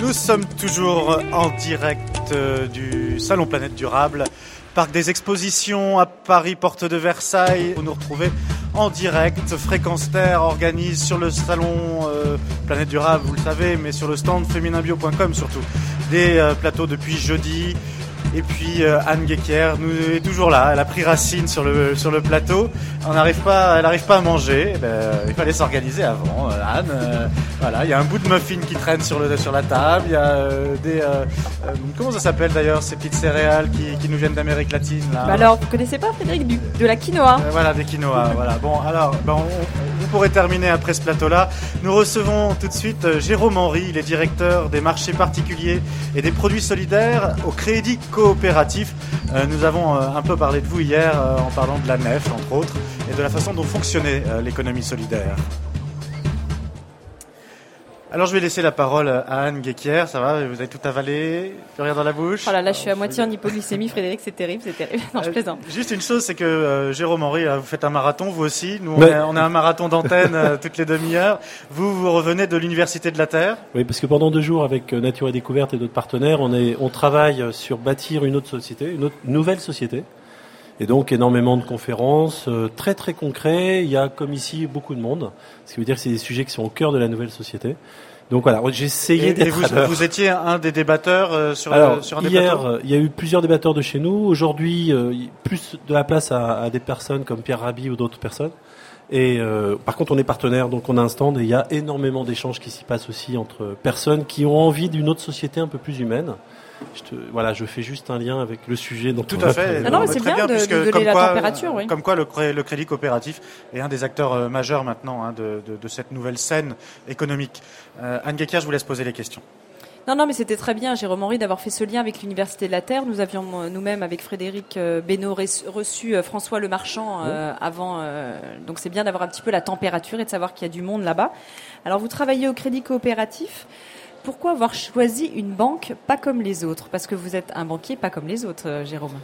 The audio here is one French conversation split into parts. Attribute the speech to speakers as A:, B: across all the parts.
A: Nous sommes toujours en direct euh, du Salon Planète Durable, parc des expositions à Paris, porte de Versailles. Vous nous retrouvez en direct. Fréquence Terre organise sur le Salon euh, Planète Durable, vous le savez, mais sur le stand fémininbio.com surtout, des euh, plateaux depuis jeudi. Et puis euh, Anne Guéquière nous est toujours là. Elle a pris racine sur le sur le plateau. On n'arrive pas, elle n'arrive pas à manger. Eh ben, il fallait s'organiser avant. Euh, Anne, euh, voilà, il y a un bout de muffin qui traîne sur le sur la table. Il y a des comment ça s'appelle d'ailleurs ces petites céréales qui, qui nous viennent d'Amérique latine là.
B: Bah alors, vous connaissez pas Frédéric du, de la quinoa
A: Voilà des quinoa. voilà. Bon alors, ben, on, pourrez terminer après ce plateau-là. Nous recevons tout de suite Jérôme Henry. Il est directeur des marchés particuliers et des produits solidaires au Crédit coopératif. Euh, nous avons euh, un peu parlé de vous hier euh, en parlant de la nef, entre autres, et de la façon dont fonctionnait l'économie solidaire. Alors je vais laisser la parole à Anne Guéquière, ça va Vous avez tout avalé Plus rien dans la bouche?
B: Oh là là, je suis à moitié en hypoglycémie, Frédéric, c'est terrible, c'est terrible. Non, je plaisante.
A: juste une chose, c'est que Jérôme Henry, vous faites un marathon, vous aussi. Nous, on, a, un marathon d'antenne toutes les demi-heures. Vous, vous revenez de l'Université de la Terre?
C: Oui, parce que pendant deux jours, avec Nature et Découverte et d'autres partenaires, on, est, on travaille sur bâtir une autre société, une autre, nouvelle société. Et donc énormément de conférences, très très concrets. Il y a comme ici beaucoup de monde, ce qui veut dire que c'est des sujets qui sont au cœur de la nouvelle société. Donc voilà, j'ai essayé d'être.
A: Vous, vous étiez un des débatteurs euh, sur, sur un
C: hier, il y a eu plusieurs débatteurs de chez nous. Aujourd'hui, euh, plus de la place à, à, des personnes comme Pierre Rabhi ou d'autres personnes. Et euh, par contre, on est partenaire, donc on a un stand et il y a énormément d'échanges qui s'y passent aussi entre personnes qui ont envie d'une autre société un peu plus humaine je te, voilà, je fais juste un lien avec le sujet.
A: Tout à fait.
B: Non, non, mais c'est bien, de, de donner la
A: quoi,
B: température. Oui.
A: Comme quoi, le, le, crédit coopératif est un des acteurs euh, majeurs maintenant hein, de, de, de, cette nouvelle scène économique. Euh, Anne Guéquière, je vous laisse poser les questions.
B: Non, non, mais c'était très bien, Jérôme Henry, d'avoir fait ce lien avec l'Université de la Terre. Nous avions euh, nous-mêmes, avec Frédéric Benoît, reçu François Le Marchand euh, avant. Euh, donc c'est bien d'avoir un petit peu la température et de savoir qu'il y a du monde là-bas. Alors vous travaillez au Crédit Coopératif. Pourquoi avoir choisi une banque pas comme les autres? Parce que vous êtes un banquier pas comme les autres, euh, Jérôme.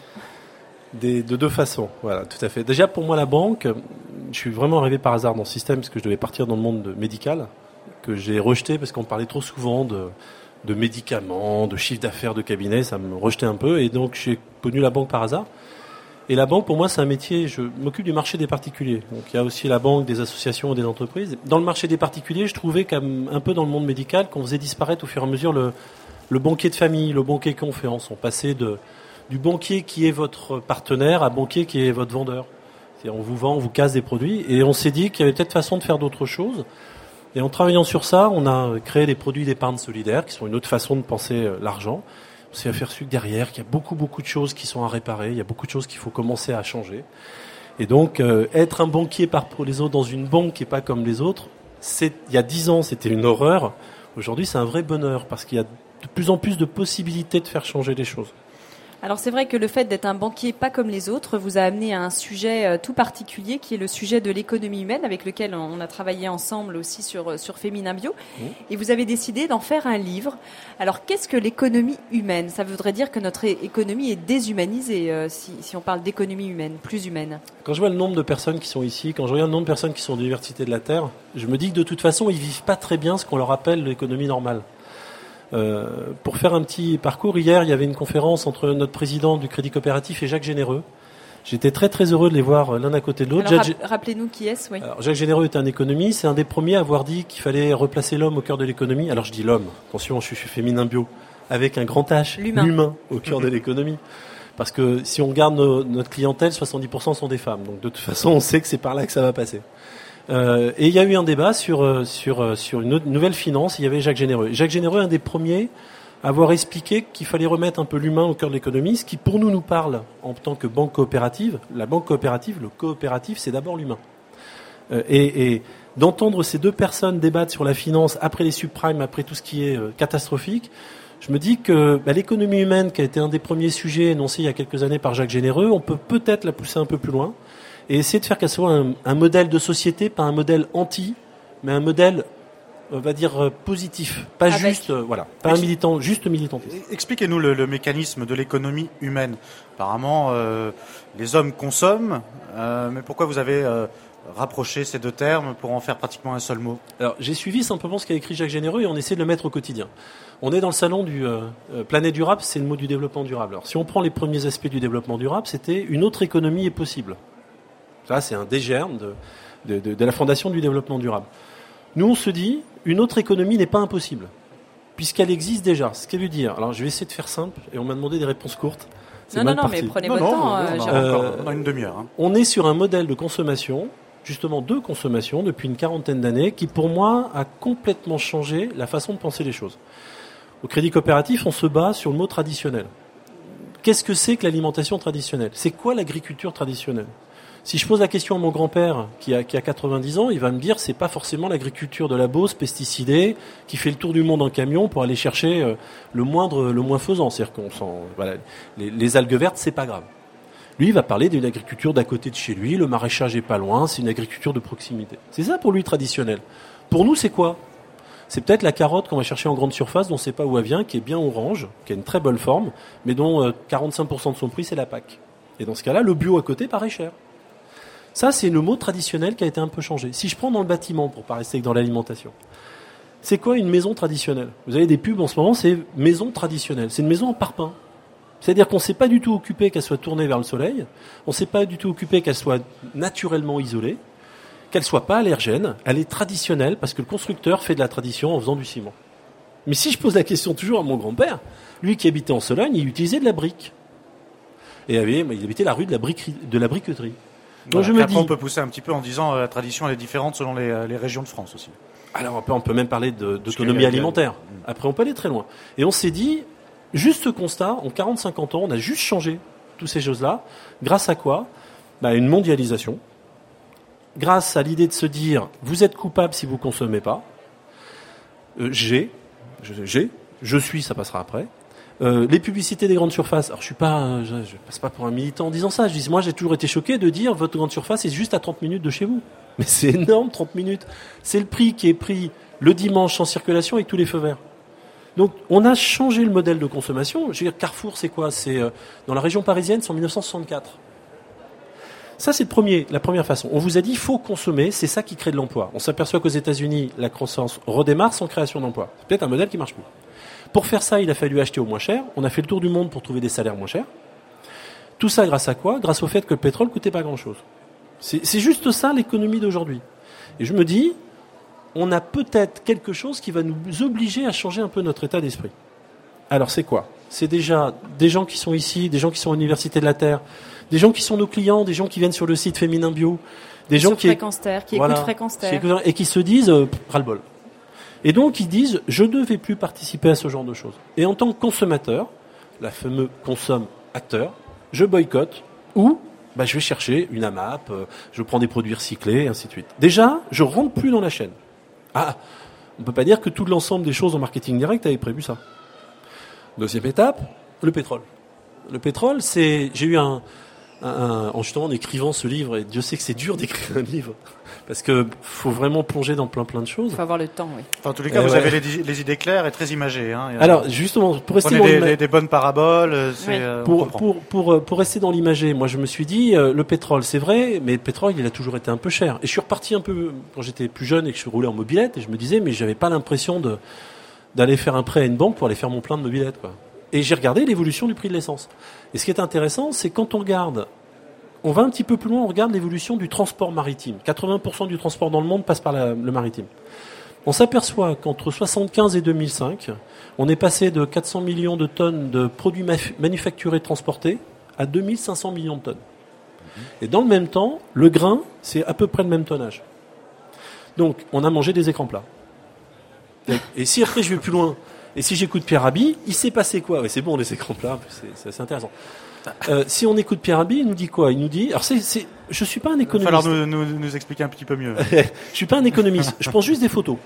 C: De deux façons, voilà, tout à fait. Déjà pour moi la banque, je suis vraiment arrivé par hasard dans ce système parce que je devais partir dans le monde médical, que j'ai rejeté parce qu'on parlait trop souvent de, de médicaments, de chiffre d'affaires de cabinet, ça me rejetait un peu et donc j'ai connu la banque par hasard. Et la banque, pour moi, c'est un métier. Je m'occupe du marché des particuliers. Donc, il y a aussi la banque, des associations, des entreprises. Dans le marché des particuliers, je trouvais qu'un peu dans le monde médical, qu'on faisait disparaître au fur et à mesure le, le banquier de famille, le banquier conférence. On passait de, du banquier qui est votre partenaire à banquier qui est votre vendeur. C'est on vous vend, on vous casse des produits. Et on s'est dit qu'il y avait peut-être façon de faire d'autres choses. Et en travaillant sur ça, on a créé des produits d'épargne solidaire, qui sont une autre façon de penser l'argent on s'est aperçu que derrière, qu'il y a beaucoup, beaucoup de choses qui sont à réparer, il y a beaucoup de choses qu'il faut commencer à changer. Et donc, euh, être un banquier par les autres dans une banque et pas comme les autres, c'est, il y a dix ans, c'était une horreur. Aujourd'hui, c'est un vrai bonheur parce qu'il y a de plus en plus de possibilités de faire changer les choses.
B: Alors c'est vrai que le fait d'être un banquier pas comme les autres vous a amené à un sujet euh, tout particulier qui est le sujet de l'économie humaine avec lequel on a travaillé ensemble aussi sur, euh, sur Féminin Bio. Mmh. Et vous avez décidé d'en faire un livre. Alors qu'est-ce que l'économie humaine? Ça voudrait dire que notre économie est déshumanisée euh, si, si on parle d'économie humaine, plus humaine.
C: Quand je vois le nombre de personnes qui sont ici, quand je regarde le nombre de personnes qui sont de l'Université de la Terre, je me dis que de toute façon ils vivent pas très bien ce qu'on leur appelle l'économie normale. Euh, pour faire un petit parcours, hier, il y avait une conférence entre notre président du Crédit Coopératif et Jacques Généreux. J'étais très très heureux de les voir l'un à côté de l'autre.
B: Rappelez-nous qui est-ce, oui.
C: Alors, Jacques Généreux est un économiste, c'est un des premiers à avoir dit qu'il fallait replacer l'homme au cœur de l'économie. Alors je dis l'homme, attention, je suis féminin bio, avec un grand H, l'humain au cœur de l'économie. Parce que si on regarde nos, notre clientèle, 70% sont des femmes. Donc de toute façon, on sait que c'est par là que ça va passer. Euh, et il y a eu un débat sur, euh, sur, euh, sur une nouvelle finance. Il y avait Jacques Généreux. Jacques Généreux, un des premiers à avoir expliqué qu'il fallait remettre un peu l'humain au cœur de l'économie, ce qui pour nous nous parle en tant que banque coopérative. La banque coopérative, le coopératif, c'est d'abord l'humain. Euh, et, et d'entendre ces deux personnes débattre sur la finance après les subprimes, après tout ce qui est catastrophique, je me dis que bah, l'économie humaine, qui a été un des premiers sujets énoncés il y a quelques années par Jacques Généreux, on peut peut-être la pousser un peu plus loin et essayer de faire qu'elle soit un, un, modèle de société, pas un modèle anti, mais un modèle, on va dire, euh, positif, pas
B: Avec.
C: juste, euh, voilà, pas un militant, juste militant.
A: Expliquez-nous le, le, mécanisme de l'économie humaine. Apparemment, euh, les hommes consomment, euh, mais pourquoi vous avez rapprocher ces deux termes pour en faire pratiquement un seul mot?
C: Alors, j'ai suivi simplement ce qu'a écrit Jacques Généreux et on essaie de le mettre au quotidien. On est dans le salon du planète durable, c'est le mot du développement durable. Alors, si on prend les premiers aspects du développement durable, c'était une autre économie est possible. Ça, c'est un des germes de, de, de, de la fondation du développement durable. Nous, on se dit, une autre économie n'est pas impossible, puisqu'elle existe déjà. Ce qu'elle veut dire. Alors, je vais essayer de faire simple, et on m'a demandé des réponses courtes.
B: Non, non, non,
C: parti.
B: mais prenez
A: Non,
B: votre
A: non,
B: temps,
A: on,
B: euh,
A: a
B: Jérôme.
A: encore-
C: Euh,
A: une demi-heure. hein.
C: On est sur un modèle de consommation, justement de consommation, depuis une quarantaine d'années, qui pour moi a complètement changé la façon de penser les choses. Au crédit coopératif, on se bat sur le mot traditionnel. Qu'est-ce que c'est que l'alimentation traditionnelle? C'est quoi l'agriculture traditionnelle? Si je pose la question à mon grand-père qui a, qui a 90 ans, il va me dire c'est pas forcément l'agriculture de la Beauce pesticidée qui fait le tour du monde en camion pour aller chercher euh, le moindre, le moins faisant. C'est-à-dire qu'on voilà, les, algues vertes, c'est pas grave. Lui, il va parler d'une agriculture d'à côté de chez lui, le maraîchage est pas loin, c'est une agriculture de proximité. C'est ça pour lui traditionnel. Pour nous, c'est quoi? C'est peut-être la carotte qu'on va chercher en grande surface, dont on ne sait pas où elle vient, qui est bien orange, qui a une très bonne forme, mais dont euh, 45% de son prix, c'est la PAC. Et dans ce cas-là, le bio à côté paraît cher. Ça, c'est le mot traditionnel qui a été un peu changé. Si je prends dans le bâtiment, pour pas rester que dans l'alimentation, c'est quoi une maison traditionnelle? Vous avez des pubs en ce moment, c'est maison traditionnelle. C'est une maison en parpaing. C'est-à-dire qu'on ne s'est pas du tout occupé qu'elle soit tournée vers le soleil, on ne s'est pas du tout occupé qu'elle soit naturellement isolée, qu'elle soit pas allergène, elle est traditionnelle parce que le constructeur fait de la tradition en faisant du ciment. Mais si je pose la question toujours à mon grand-père, lui qui habitait en Sologne, il utilisait de la brique. Et il habitait la rue de la briqueterie. Donc
A: Voilà.
C: je me
A: Après,
C: dis,
A: on peut pousser un petit peu en disant euh, la tradition elle est différente selon les, euh, les régions de France aussi.
C: Alors après, on peut même parler d'autonomie alimentaire. Après, on peut aller très loin. Et on s'est dit, juste ce constat, en 40-50 ans, on a juste changé toutes ces choses-là. Grâce à quoi? Bah, Une mondialisation. Grâce à l'idée de se dire, vous êtes coupable si vous consommez pas. Euh, j'ai, j'ai, je suis, ça passera après. Euh, les publicités des grandes surfaces. Alors je suis pas, je, passe pas pour un militant en disant ça. Je dis, moi j'ai toujours été choqué de dire votre grande surface est juste à 30 minutes de chez vous. Mais c'est énorme, 30 minutes. C'est le prix qui est pris le dimanche en circulation avec tous les feux verts. Donc on a changé le modèle de consommation. Je veux dire, Carrefour, c'est quoi? C'est euh, dans la région parisienne, c'est en 1964. Ça, c'est le premier, la première façon. On vous a dit, faut consommer, c'est ça qui crée de l'emploi. On s'aperçoit qu'aux États-Unis, la croissance redémarre sans création d'emploi. C'est peut-être un modèle qui marche plus. Pour faire ça, il a fallu acheter au moins cher. On a fait le tour du monde pour trouver des salaires moins chers. Tout ça grâce à quoi? Grâce au fait que le pétrole coûtait pas grand-chose. C'est juste ça l'économie d'aujourd'hui. Et je me dis, on a peut-être quelque chose qui va nous obliger à changer un peu notre état d'esprit. Alors c'est quoi? C'est déjà des gens qui sont ici, des gens qui sont à l'Université de la Terre, des gens qui sont nos clients, des gens qui viennent sur le site Féminin Bio, des gens qui,
B: Terre, qui
C: Voilà.
B: écoutent Fréquence
C: qui
B: Terre.
C: écoutent- et qui se disent euh, ras-le-bol. Et donc ils disent je ne vais plus participer à ce genre de choses. Et en tant que consommateur, la fameuse consomme acteur, je boycotte ou bah, je vais chercher une AMAP, euh, je prends des produits recyclés, et ainsi de suite. Déjà, je rentre plus dans la chaîne. Ah, on peut pas dire que tout l'ensemble des choses en marketing direct avait prévu ça. Deuxième étape, le pétrole. Le pétrole, c'est, j'ai eu un, un- un- en justement en écrivant ce livre, et Dieu sait que c'est dur d'écrire un livre, parce que faut vraiment plonger dans plein plein de choses.
B: Il faut avoir le temps, oui.
A: Enfin, en tous les cas, vous
C: ouais.
A: avez les, les idées claires et très imagées. Hein.
C: Alors justement, pour rester dans
A: des, des- des bonnes paraboles. euh, c'est,
B: Oui.
A: euh,
C: pour, pour, euh, pour rester dans l'imagé, moi je me suis dit, euh, le pétrole c'est vrai, mais le pétrole il a toujours été un peu cher. Et je suis reparti un peu, quand j'étais plus jeune et que je roulais en mobilette, et je me disais, mais j'avais pas l'impression de d'aller faire un prêt à une banque pour aller faire mon plein de mobilette. Quoi. Et j'ai regardé l'évolution du prix de l'essence. Et ce qui est intéressant, c'est quand on regarde, on va un petit peu plus loin, on regarde l'évolution du transport maritime. 80% du transport dans le monde passe par le maritime. On s'aperçoit qu'entre 75 et 2005, on est passé de 400 millions de tonnes de produits manufacturés transportés à 2500 millions de tonnes. Et dans le même temps, le grain, c'est à peu près le même tonnage. Donc, on a mangé des écrans plats. Et- si après je vais plus loin, et si j'écoute Pierre Rabhi, il s'est passé quoi? Ouais, C'est bon les écrans plats, c'est- intéressant. Euh, si on écoute Pierre Rabhi, il nous dit quoi? Il nous dit, alors c'est, c'est, je suis pas un
A: Il va
C: économiste.
A: falloir nous, nous, nous expliquer un petit peu mieux.
C: je suis pas un économiste, je prends juste des photos.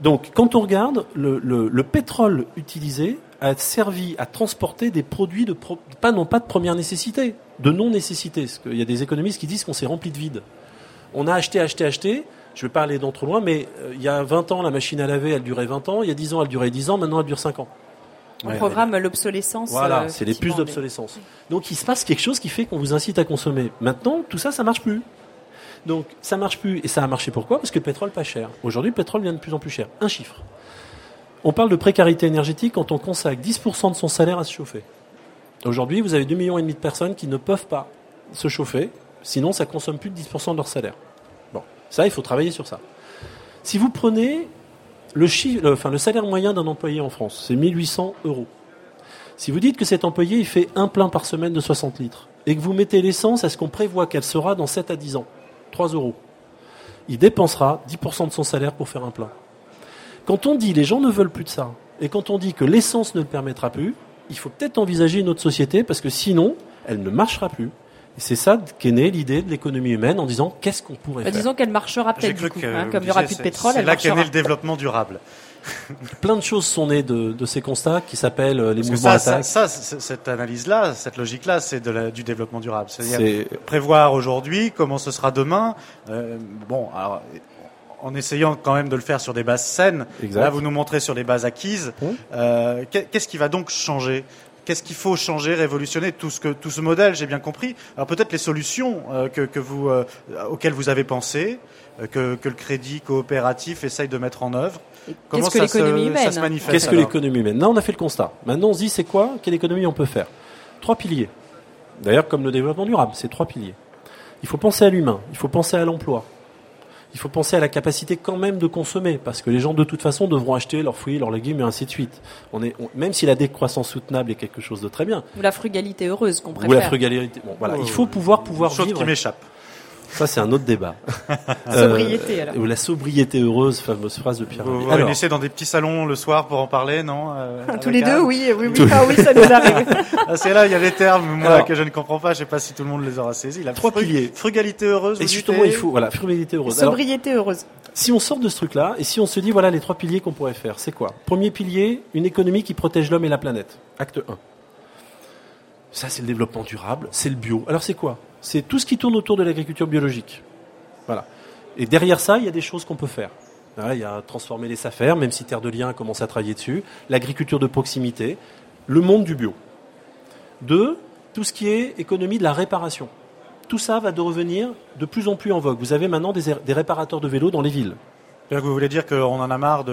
C: Donc, quand on regarde, le, le- le pétrole utilisé a servi à transporter des produits de pro- pas non pas de première nécessité, de non nécessité. Parce qu'il y a des économistes qui disent qu'on s'est rempli de vide. On a acheté, acheté, acheté. Je vais pas aller dans trop loin, mais euh, il y a 20 ans, la machine à laver, elle durait 20 ans. Il y a 10 ans, elle durait 10 ans. Maintenant, elle dure 5 ans.
B: On
A: Ouais,
B: programme l'obsolescence.
C: Voilà,
B: euh,
C: c'est les puces d'obsolescence. Donc il se passe quelque chose qui fait qu'on vous incite à consommer. Maintenant, tout ça, ça marche plus. Donc ça marche plus. Et ça a marché pourquoi? Parce que le pétrole pas cher. Aujourd'hui, le pétrole vient de plus en plus cher. Un chiffre. On parle de précarité énergétique quand on consacre 10% de son salaire à se chauffer. Aujourd'hui, vous avez 2,5 millions et demi de personnes qui ne peuvent pas se chauffer, sinon ça consomme plus de 10% de leur salaire. Bon, ça, il faut travailler sur ça. Si vous prenez le, salaire moyen d'un employé en France, c'est 1800 euros. Si vous dites que cet employé fait un plein par semaine de 60 litres et que vous mettez l'essence à ce qu'on prévoit qu'elle sera dans 7 à 10 ans, 3 euros, il dépensera 10% de son salaire pour faire un plein. Quand on dit les gens ne veulent plus de ça, et quand on dit que l'essence ne le permettra plus, il faut peut-être envisager une autre société parce que sinon, elle ne marchera plus. Et c'est ça qu'est née l'idée de l'économie humaine en disant qu'est-ce qu'on pourrait
B: bah,
C: faire.
B: Disons qu'elle marchera peut-être du coup, hein, comme il n'y aura plus de pétrole.
A: C'est là qu'est né le développement durable.
C: Plein de choses sont nées de, de ces constats qui s'appellent euh, les mouvements
A: ça, ça, ça, cette analyse-là, cette logique-là, c'est du développement durable. C'est-à-dire prévoir aujourd'hui comment ce sera demain. Euh, bon, alors en essayant quand même de le faire sur des bases saines. Là, vous nous montrez sur des bases acquises. Mmh. Euh, Qu'est-ce qui va donc changer Qu'est-ce qu'il faut changer, révolutionner tout ce que tout ce modèle J'ai bien compris. Alors peut-être les solutions euh, que, que, vous euh, auxquelles vous avez pensé, euh, que, que, le crédit coopératif essaye de mettre en œuvre.
B: Comment que ça, se, humaine
C: ça manifeste Qu'est-ce que l'économie humaine? Non, on a fait le constat. Maintenant, on se dit c'est quoi? Quelle économie on peut faire? Trois piliers. D'ailleurs, comme le développement durable, c'est trois piliers. Il faut penser à l'humain, il faut penser à l'emploi, il faut penser à la capacité quand même de consommer, parce que les gens de toute façon devront acheter leurs fruits, leurs légumes et ainsi de suite. On est, même si la décroissance soutenable est quelque chose de très bien.
B: Ou la frugalité heureuse qu'on préfère.
C: Ou la frugalité. Bon, voilà, il faut pouvoir pouvoir
A: chose
C: vivre.
A: qui m'échappe.
C: Ça, c'est un autre débat.
B: sobriété, alors.
C: Ou la sobriété heureuse, fameuse phrase de Pierre.
A: Vous vous réunissez dans des petits salons le soir pour en parler, non
B: euh, Tous les deux, oui, oui, oui. Ah oui, ça nous arrive.
A: ah, c'est là, il y a des termes, moi, que je ne comprends pas. Je sais pas si tout le monde les aura saisis. La
C: Trois piliers.
A: Frugalité heureuse.
C: Et justement, il faut, voilà, frugalité heureuse.
B: Sobriété heureuse.
C: Si on sort de ce truc-là, et si on se dit, voilà, les trois piliers qu'on pourrait faire, c'est quoi? Premier pilier, une économie qui protège l'homme et la planète. Acte 1. Ça, c'est le développement durable, c'est le bio. Alors, c'est quoi? C'est tout ce qui tourne autour de l'agriculture biologique. Voilà. Et derrière ça, il y a des choses qu'on peut faire. il y a transformer les affaires, même si Terre de Liens commence à travailler dessus, l'agriculture de proximité, le monde du bio. Deux, tout ce qui est économie de la réparation. Tout ça va devenir de plus en plus en vogue. Vous avez maintenant des, des réparateurs de vélos dans les villes.
A: Vous voulez dire qu'on en a marre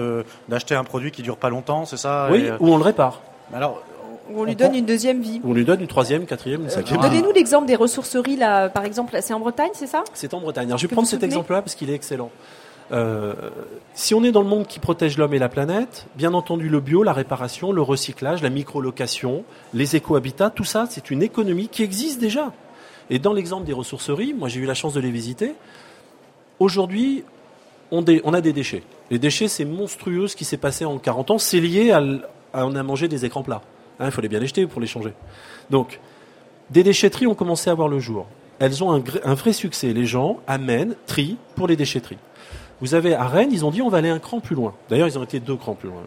A: d'acheter un produit qui dure pas longtemps, c'est ça
C: Oui, ou on le répare.
A: Alors,
B: on lui donne une deuxième vie.
C: On lui donne une troisième, quatrième, une cinquième.
B: Donnez-nous l'exemple des ressourceries, là, par exemple. C'est en Bretagne, c'est ça?
C: C'est en Bretagne. Alors, je vais prendre cet exemple-là parce qu'il est excellent. Euh, si on est dans le monde qui protège l'homme et la planète, bien entendu le bio, la réparation, le recyclage, la microlocation, les éco-habitats, tout ça, c'est une économie qui existe déjà. Et dans l'exemple des ressourceries, moi j'ai eu la chance de les visiter, aujourd'hui on, on, a des déchets. Les déchets, c'est monstrueux ce qui s'est passé en 40 ans, c'est lié à, à on a mangé des écrans plats. Hein, il faut bien les jeter pour les changer. Donc, des déchetteries ont commencé à voir le jour. Elles ont un, vrai succès. Les gens amènent, trient pour les déchetteries. Vous avez à Rennes, ils ont dit on va aller un cran plus loin. D'ailleurs, ils ont été deux crans plus loin.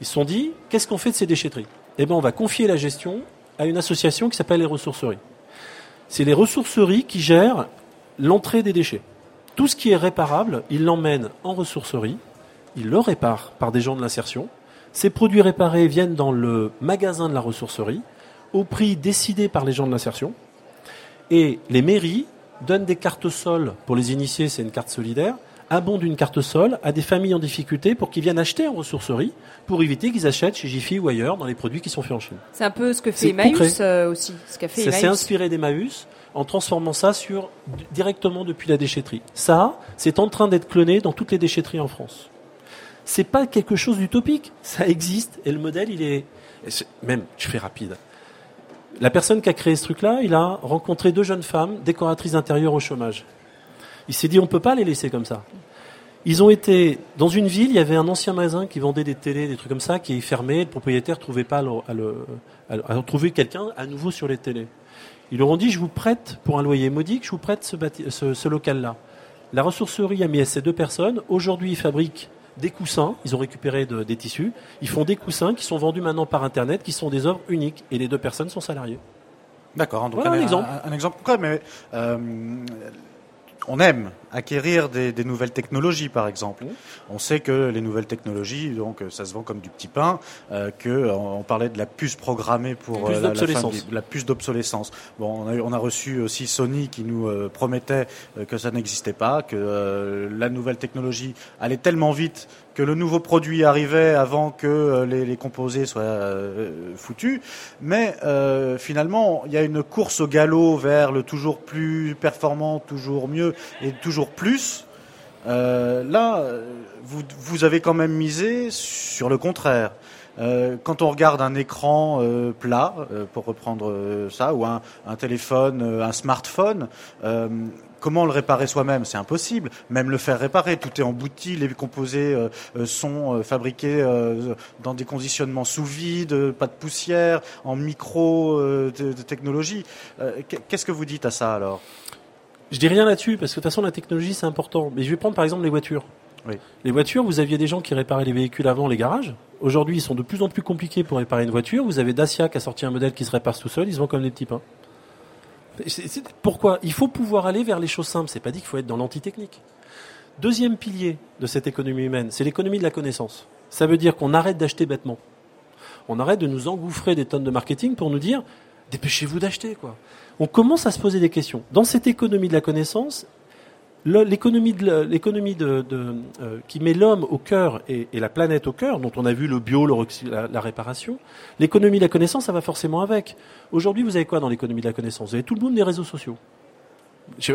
C: Ils se sont dit qu'est-ce qu'on fait de ces déchetteries? Eh bien, on va confier la gestion à une association qui s'appelle les ressourceries. C'est les ressourceries qui gèrent l'entrée des déchets. Tout ce qui est réparable, ils l'emmènent en ressourcerie, ils le réparent par des gens de l'insertion, ces produits réparés viennent dans le magasin de la ressourcerie au prix décidé par les gens de l'insertion. Et les mairies donnent des cartes sol pour les initiés, c'est une carte solidaire, abondent une carte sol à des familles en difficulté pour qu'ils viennent acheter en ressourcerie pour éviter qu'ils achètent chez Jiffy ou ailleurs dans les produits qui sont faits en Chine.
B: C'est un peu ce que fait Emmaüs euh, aussi. Ce qu'a fait
C: ça s'est inspiré d'Emmaüs en transformant ça sur directement depuis la déchetterie. Ça, c'est en train d'être cloné dans toutes les déchetteries en France c'est pas quelque chose d'utopique. Ça existe et le modèle, il est, même, je fais rapide. La personne qui a créé ce truc-là, il a rencontré deux jeunes femmes décoratrices d'intérieur au chômage. Il s'est dit, on peut pas les laisser comme ça. Ils ont été dans une ville, il y avait un ancien magasin qui vendait des télés, des trucs comme ça, qui est fermé. Le propriétaire trouvait pas à, le, à, trouver quelqu'un à nouveau sur les télés. Ils leur ont dit, je vous prête pour un loyer modique, je vous prête ce, ce, ce local-là. La ressourcerie a mis à ces deux personnes. Aujourd'hui, ils fabriquent des coussins, ils ont récupéré des tissus, ils font des coussins qui sont vendus maintenant par Internet, qui sont des œuvres uniques, et les deux personnes sont salariées.
A: D'accord, donc un, exemple. Un, exemple concret, mais euh, on aime acquérir des, nouvelles technologies, par exemple. On sait que les nouvelles technologies, donc ça se vend comme du petit pain, euh, que on, parlait de la puce programmée pour
C: euh, la,
A: la, puce d'obsolescence. Bon, on a, on a, reçu aussi Sony qui nous euh, promettait euh, que ça n'existait pas, que la nouvelle technologie allait tellement vite que le nouveau produit arrivait avant que les, les composés soient foutus. Mais finalement, il y a une course au galop vers le toujours plus performant, toujours mieux et toujours plus. Euh, là, vous, avez quand même misé sur le contraire. Euh, quand on regarde un écran euh, plat, pour reprendre ça, ou un, téléphone, un smartphone, comment le réparer soi-même? C'est impossible. Même le faire réparer, tout est embouti, les composés sont fabriqués dans des conditionnements sous vide, pas de poussière, en micro de technologie. Qu'est-ce que vous dites à ça alors?
C: Je dis rien là-dessus parce que de toute façon la technologie c'est important. Mais je vais prendre par exemple les voitures. Oui. Les voitures, vous aviez des gens qui réparaient les véhicules avant les garages. Aujourd'hui, ils sont de plus en plus compliqués pour réparer une voiture. Vous avez Dacia qui a sorti un modèle qui se répare tout seul. Ils se vendent comme des petits pains. Pourquoi? Il faut pouvoir aller vers les choses simples. C'est pas dit qu'il faut être dans l'antitechnique. Deuxième pilier de cette économie humaine, c'est l'économie de la connaissance. Ça veut dire qu'on arrête d'acheter bêtement. On arrête de nous engouffrer des tonnes de marketing pour nous dire dépêchez-vous d'acheter quoi on commence à se poser des questions. Dans cette économie de la connaissance, l'économie de, euh, qui met l'homme au cœur et, la planète au cœur, dont on a vu le bio, la, réparation, l'économie de la connaissance, ça va forcément avec. Aujourd'hui, vous avez quoi dans l'économie de la connaissance? Vous avez tout le monde des réseaux sociaux. Je,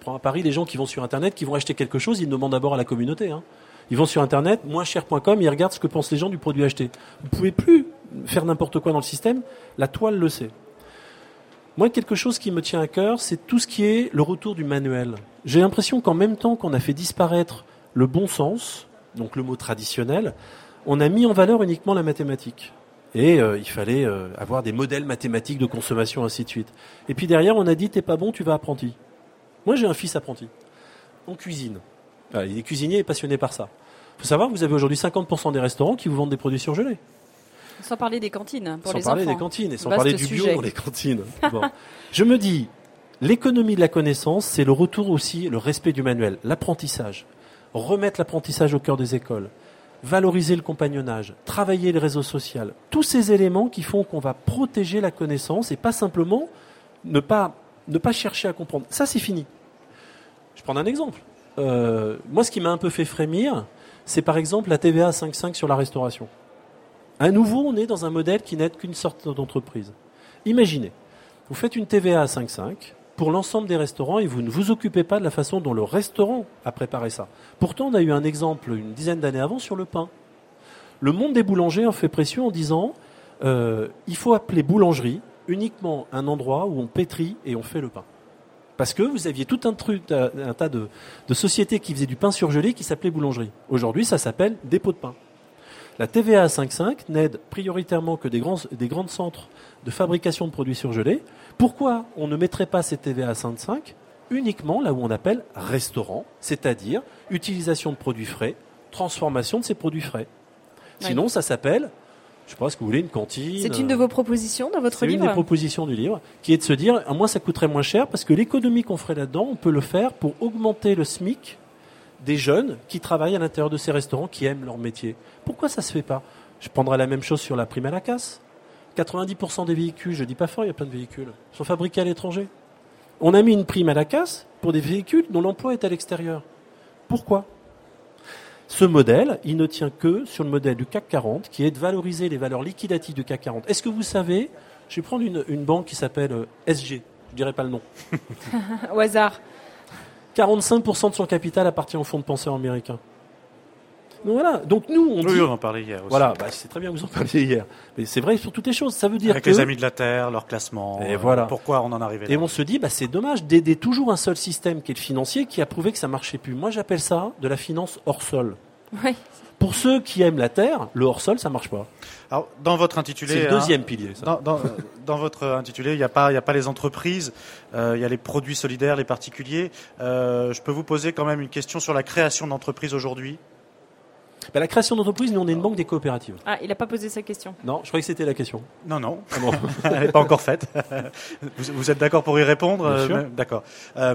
C: prends à Paris des gens qui vont sur Internet, qui vont acheter quelque chose, ils demandent d'abord à la communauté. Hein. Ils vont sur Internet, moincher.com, ils regardent ce que pensent les gens du produit acheté. Vous pouvez plus faire n'importe quoi dans le système. La toile le sait. Moi, quelque chose qui me tient à cœur, c'est tout ce qui est le retour du manuel. J'ai l'impression qu'en même temps qu'on a fait disparaître le bon sens, donc le mot traditionnel, on a mis en valeur uniquement la mathématique. Et euh, il fallait euh, avoir des modèles mathématiques de consommation, ainsi de suite. Et puis derrière, on a dit, t'es pas bon, tu vas apprenti. Moi, j'ai un fils apprenti. En cuisine. Il est cuisinier et passionné par ça. Il faut savoir que vous avez aujourd'hui 50% des restaurants qui vous vendent des produits surgelés.
B: Sans parler des cantines pour
C: sans
B: les
C: parler des cantines et sans parler du bio dans les cantines. Je me dis, l'économie de la connaissance, c'est le retour aussi, le respect du manuel, l'apprentissage. Remettre l'apprentissage au cœur des écoles, valoriser le compagnonnage, travailler les réseaux sociaux. Tous ces éléments qui font qu'on va protéger la connaissance et pas simplement ne pas, ne pas chercher à comprendre. Ça, c'est fini. Je prends un exemple. Euh, moi, ce qui m'a un peu fait frémir, c'est par exemple la TVA 5.5 sur la restauration. À nouveau, on est dans un modèle qui n'aide qu'une sorte d'entreprise. Imaginez, vous faites une TVA à 5,5 pour l'ensemble des restaurants et vous ne vous occupez pas de la façon dont le restaurant a préparé ça. Pourtant, on a eu un exemple une dizaine d'années avant sur le pain. Le monde des boulangers en fait pression en disant euh, il faut appeler boulangerie uniquement un endroit où on pétrit et on fait le pain. Parce que vous aviez tout un, truc, un tas de, sociétés qui faisaient du pain surgelé qui s'appelait boulangerie. Aujourd'hui, ça s'appelle dépôt de pain. La TVA à 5,5 n'aide prioritairement que des grands, des grands centres de fabrication de produits surgelés. Pourquoi on ne mettrait pas cette TVA à 5,5 uniquement là où on appelle restaurant, c'est-à-dire utilisation de produits frais, transformation de ces produits frais? Sinon, ça s'appelle je sais pas ce que vous voulez, une cantine.
B: C'est une de vos propositions dans votre livre
C: C'est une des propositions du livre, qui est de se dire, à moi ça coûterait moins cher, parce que l'économie qu'on ferait là-dedans, on peut le faire pour augmenter le SMIC des jeunes qui travaillent à l'intérieur de ces restaurants, qui aiment leur métier. Pourquoi ça se fait pas? Je prendrai la même chose sur la prime à la casse. 90% des véhicules, je dis pas fort, il y a plein de véhicules, sont fabriqués à l'étranger. On a mis une prime à la casse pour des véhicules dont l'emploi est à l'extérieur. Pourquoi? Ce modèle, il ne tient que sur le modèle du CAC 40, qui est de valoriser les valeurs liquidatives du CAC 40. Est-ce que vous savez, je vais prendre une, une banque qui s'appelle euh, SG, je dirais pas le nom.
B: Au hasard.
C: 45% de son capital appartient au fonds de penseurs américains. Donc voilà. Donc nous, on
A: oui, on en parlait hier aussi.
C: Voilà, bah, c'est très bien que vous en parliez hier. Mais c'est vrai sur toutes les choses. Ça veut dire
A: Avec les amis de la Terre, leur classement. Et voilà. Pourquoi on en arrivait là.
C: Et on se dit, bah, c'est dommage d'aider toujours un seul système qui est le financier qui a prouvé que ça marchait plus. Moi, j'appelle ça de la finance hors sol.
B: Oui.
C: Pour ceux qui aiment la Terre, le hors sol, ça marche pas.
A: Alors, dans votre intitulé,
C: c'est le deuxième hein, pilier.
A: Ça. Dans, dans, votre intitulé, il n'y a pas, il a pas les entreprises, euh, il y a les produits solidaires, les particuliers. Euh, je peux vous poser quand même une question sur la création d'entreprises aujourd'hui?
C: Bah, la création d'entreprise, nous on est une banque des coopératives.
B: Ah, il n'a pas posé sa question.
C: Non, je croyais que c'était la question.
A: Non, non,
C: Ah bon.
A: elle n'est pas encore faite. vous, vous êtes d'accord pour y répondre? Euh, D'accord. Euh,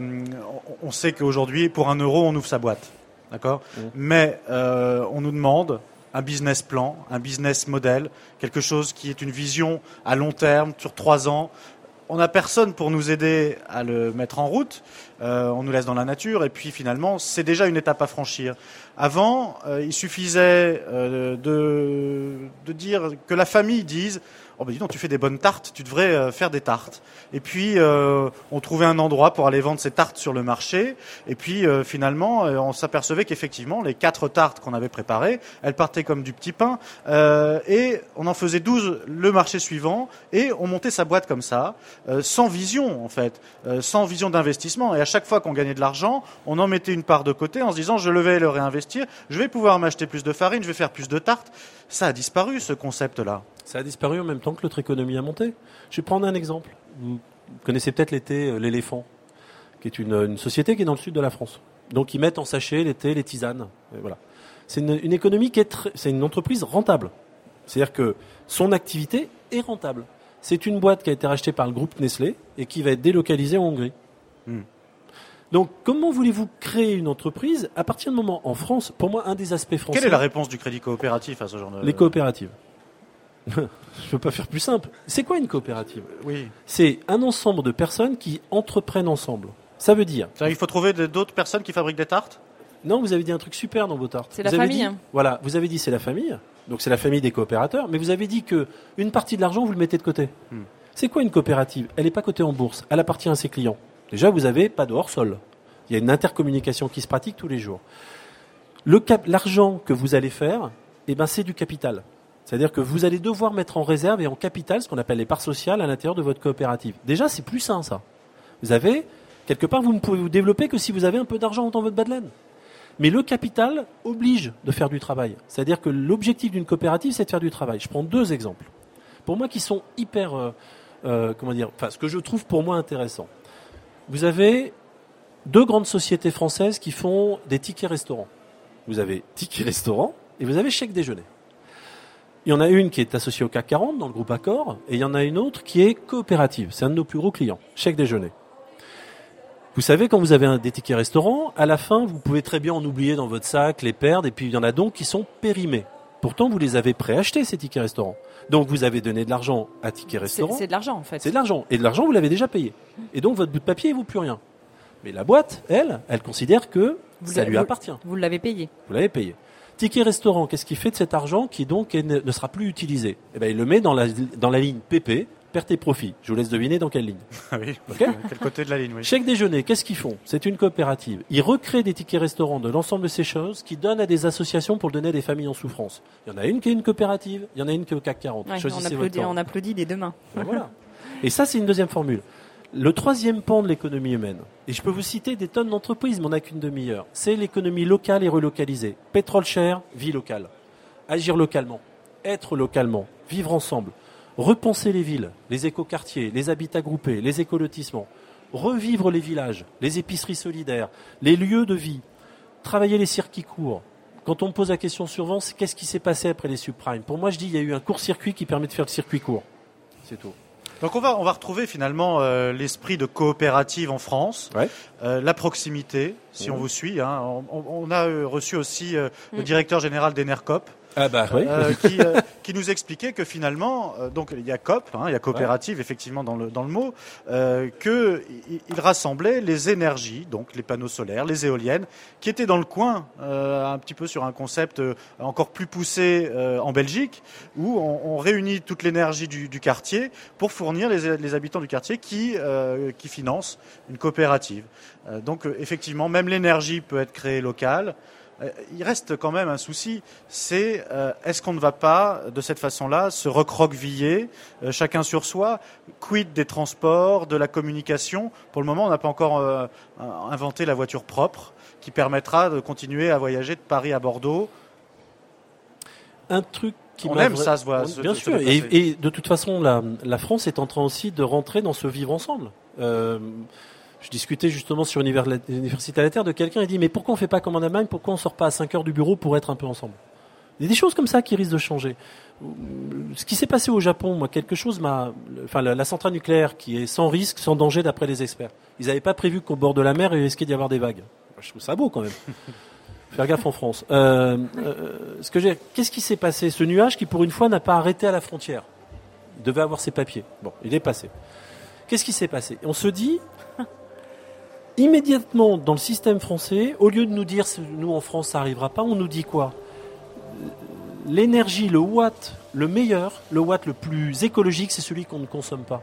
A: on, on sait qu'aujourd'hui, pour un euro, on ouvre sa boîte. D'accord
C: Mm.
A: Mais euh, on nous demande un business plan, un business model, quelque chose qui est une vision à long terme, sur trois ans. On n'a personne pour nous aider à le mettre en route. Euh, on nous laisse dans la nature et puis finalement, c'est déjà une étape à franchir. Avant, euh, il suffisait de, de dire que la famille dise Oh ben dis donc, tu fais des bonnes tartes, tu devrais euh, faire des tartes. Et puis euh, on trouvait un endroit pour aller vendre ces tartes sur le marché. Et puis euh, finalement, on s'apercevait qu'effectivement, les quatre tartes qu'on avait préparées, elles partaient comme du petit pain. Et on en faisait 12 le marché suivant. Et on montait sa boîte comme ça, sans vision en fait, sans vision d'investissement. Et à chaque fois qu'on gagnait de l'argent, on en mettait une part de côté en se disant je le vais le réinvestir, je vais pouvoir m'acheter plus de farine, je vais faire plus de tartes. Ça a disparu ce concept-là.
C: Ça a disparu en même temps que l'autre économie a monté. Je vais prendre un exemple. Vous connaissez peut-être l'été euh, l'éléphant, qui est une, une société qui est dans le sud de la France. Donc ils mettent en sachet l'été les tisanes. Et voilà. C'est une, une économie qui est très- c'est une entreprise rentable. C'est-à-dire que son activité est rentable. C'est une boîte qui a été rachetée par le groupe Nestlé et qui va être délocalisée en Hongrie.
A: Hmm.
C: Donc comment voulez-vous créer une entreprise à partir du moment en France? Pour moi, un des aspects français.
A: Quelle est la réponse du crédit coopératif à ce genre de...
C: Les coopératives. Je ne peux pas faire plus simple. C'est quoi une coopérative?
A: Oui.
C: C'est un ensemble de personnes qui entreprennent ensemble. Ça veut dire,
A: Il faut trouver d'autres personnes qui fabriquent des tartes?
C: Non, vous avez dit un truc super dans vos tartes.
B: C'est la
C: avez
B: famille,
C: dit-
B: hein.
C: Voilà, vous avez dit c'est la famille, donc c'est la famille des coopérateurs, mais vous avez dit que une partie de l'argent vous le mettez de côté.
A: Hmm.
C: C'est quoi une coopérative? Elle n'est pas cotée en bourse, elle appartient à ses clients. Déjà, vous n'avez pas de hors-sol. Il y a une intercommunication qui se pratique tous les jours. L'argent que vous allez faire, eh ben, c'est du capital. C'est-à-dire que vous allez devoir mettre en réserve et en capital ce qu'on appelle les parts sociales à l'intérieur de votre coopérative. Déjà, c'est plus sain, ça. Vous avez, quelque part, vous ne pouvez vous développer que si vous avez un peu d'argent dans votre bas de laine. Mais le capital oblige de faire du travail. C'est-à-dire que l'objectif d'une coopérative, c'est de faire du travail. Je prends deux exemples. Pour moi, qui sont hyper, euh, euh, comment dire, enfin, ce que je trouve pour moi intéressant. Vous avez deux grandes sociétés françaises qui font des tickets restaurants. Vous avez tickets restaurant et vous avez chèque déjeuner. Il y en a une qui est associée au CAC 40 dans le groupe Accor et il y en a une autre qui est coopérative. C'est un de nos plus gros clients. Chèque déjeuner. Vous savez, quand vous avez un, des tickets restaurants, à la fin, vous pouvez très bien en oublier dans votre sac, les perdre, et puis il y en a donc qui sont périmés. Pourtant, vous les avez préachetés, ces tickets restaurants. Donc, vous avez donné de l'argent à tickets restaurant.
B: c'est de l'argent en fait.
C: C'est de l'argent. Et de l'argent, vous l'avez déjà payé. Et donc, votre bout de papier, il vaut plus rien. Mais la boîte, elle, elle considère que
B: Vous
C: ça lui appartient.
B: Vous l'avez payé.
C: Vous l'avez payé. Ticket restaurant, qu'est-ce qu'il fait de cet argent qui donc est- ne sera plus utilisé? Eh ben, il le met dans la, dans la ligne PP, perte et profit. Je vous laisse deviner dans quelle ligne.
A: Ah oui.
C: Ok
A: Quel côté de la ligne, oui.
C: Chèque déjeuner, qu'est-ce qu'ils font? C'est une coopérative. Ils recréent des tickets restaurants de l'ensemble de ces choses qui donnent à des associations pour le donner à des familles en souffrance. Il y en a une qui est une coopérative, il y en a une qui est au CAC 40.
B: Ouais, on, applaudit, on applaudit des deux mains.
C: Ben voilà. Et ça, c'est une deuxième formule. Le troisième pan de l'économie humaine, et je peux vous citer des tonnes d'entreprises, mais on n'a qu'une demi-heure, c'est l'économie locale et relocalisée. Pétrole cher, vie locale. Agir localement, être localement, vivre ensemble, repenser les villes, les écoquartiers, les habitats groupés, les écolotissements, revivre les villages, les épiceries solidaires, les lieux de vie, travailler les circuits courts. Quand on me pose la question souvent, c'est qu'est-ce qui s'est passé après les subprimes? Pour moi, je dis il y a eu un court-circuit qui permet de faire le circuit court. C'est tout.
A: Donc on va, on va retrouver finalement euh, l'esprit de coopérative en France,
C: Ouais.
A: euh, la proximité, si on vous suit. Hein. On, on- on a euh, reçu aussi euh, le
B: Mhm.
A: directeur général d'Enercop,
C: Ah bah oui.
A: euh, qui, euh, qui nous expliquait que finalement, euh, donc il y a COP, hein, il y a coopérative effectivement dans le, dans le mot, que il, il rassemblait les énergies, donc les panneaux solaires, les éoliennes, qui étaient dans le coin, un petit peu sur un concept encore plus poussé en Belgique, où on, on réunit toute l'énergie du, du quartier pour fournir les, les habitants du quartier qui, euh, qui financent une coopérative. Euh, donc euh, effectivement, même l'énergie peut être créée locale. Euh, Il reste quand même un souci, c'est euh, est-ce qu'on ne va pas de cette façon-là se recroqueviller euh, chacun sur soi Quid des transports, de la communication? Pour le moment, on n'a pas encore euh, inventé la voiture propre qui permettra de continuer à voyager de Paris à Bordeaux.
C: Un truc qui
A: On aime ça, se voit,
C: Bien sûr. Et, et de toute façon, la, la France est en train aussi de rentrer dans ce vivre ensemble. Je discutais justement sur Univers- l'Université à la Terre de quelqu'un, il dit mais pourquoi on fait pas comme en Allemagne? Pourquoi on sort pas à 5 heures du bureau pour être un peu ensemble? Il y a des choses comme ça qui risquent de changer. Ce qui s'est passé au Japon, moi, quelque chose m'a, enfin, la, centrale nucléaire qui est sans risque, sans danger d'après les experts. Ils n'avaient pas prévu qu'au bord de la mer, il risquait d'y avoir des vagues. Je trouve ça beau quand même. Faire gaffe en France. Euh, euh, ce que j'ai, qu'est-ce qui s'est passé? Ce nuage qui, pour une fois, n'a pas arrêté à la frontière. Il devait avoir ses papiers. Bon, il est passé. Qu'est-ce qui s'est passé? On se dit, immédiatement dans le système français, au lieu de nous dire nous en France ça n'arrivera pas, on nous dit quoi? L'énergie, le watt le meilleur, le watt le plus écologique, c'est celui qu'on ne consomme pas.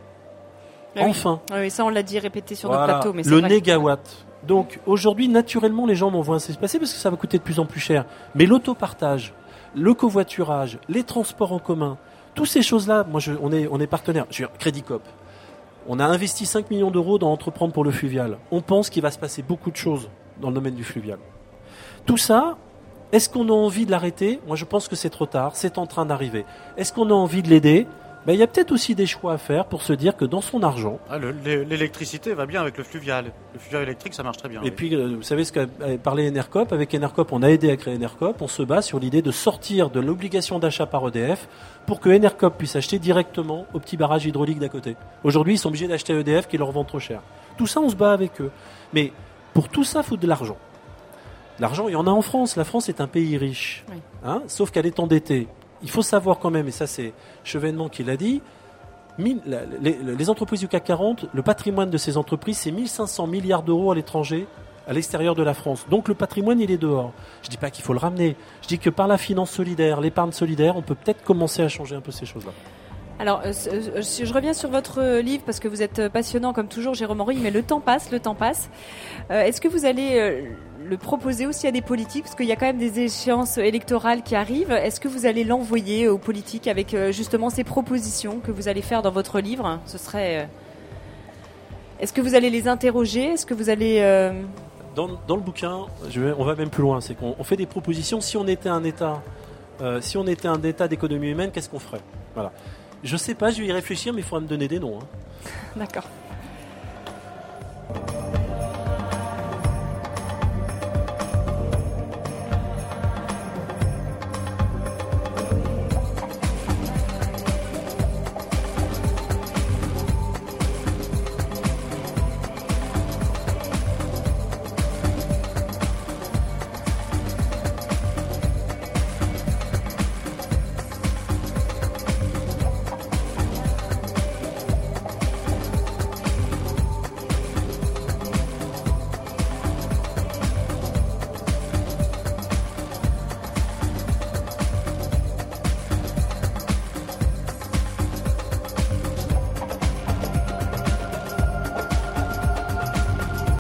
B: Ah enfin. Ah oui. ça on l'a dit répété sur notre plateau. Mais
C: le négawatt. Donc aujourd'hui, naturellement, les gens vont voir se passer parce que ça va coûter de plus en plus cher. Mais l'autopartage, le covoiturage, les transports en commun, toutes ces choses-là, moi, je, on est, on est partenaire. Je Crédit Cop. On a investi 5 millions d'euros dans Entreprendre pour le fluvial. On pense qu'il va se passer beaucoup de choses dans le domaine du fluvial. Tout ça, est-ce qu'on a envie de l'arrêter? Moi, je pense que c'est trop tard. C'est en train d'arriver. Est-ce qu'on a envie de l'aider? Il y a peut-être aussi des choix à faire pour se dire que dans son argent.
A: Ah, l'électricité va bien avec le fluvial. Le fluvial électrique, ça marche très bien.
C: Et puis, euh, vous savez ce qu'a parlé Enercop. Avec Enercop, on a aidé à créer Enercop. On se bat sur l'idée de sortir de l'obligation d'achat par EDF pour que Enercop puisse acheter directement au petit barrage hydraulique d'à côté. Aujourd'hui, ils sont obligés d'acheter EDF qui leur vend trop cher. Tout ça, on se bat avec eux. Mais pour tout ça, il faut de l'argent. L'argent, il y en a en France. La France est un pays riche. Hein, sauf qu'elle est endettée il faut savoir quand même, et ça c'est Chevènement qui l'a dit, les, entreprises du CAC 40, le patrimoine de ces entreprises, c'est 1500 milliards d'euros à l'étranger, à l'extérieur de la France. Donc le patrimoine, il est dehors. Je ne dis pas qu'il faut le ramener. Je dis que par la finance solidaire, l'épargne solidaire, on peut peut-être commencer à changer un peu ces choses-là.
B: Alors, euh, euh, je reviens sur votre livre parce que vous êtes passionnant comme toujours, Jérôme Henry, mais le temps passe, le temps passe. Euh, est-ce que vous allez le proposer aussi à des politiques? Parce qu'il y a quand même des échéances électorales qui arrivent. Est-ce que vous allez l'envoyer aux politiques avec euh, justement ces propositions que vous allez faire dans votre livre? Ce serait. Euh, est-ce que vous allez les interroger? Est-ce que vous allez. Euh,
C: dans, le bouquin, je on va même plus loin. C'est qu'on fait des propositions. Si on était un État, si on était un État d'économie humaine, qu'est-ce qu'on ferait? Voilà. Je sais pas, je vais y réfléchir, mais il faudra me donner des noms. Hein.
B: D'accord.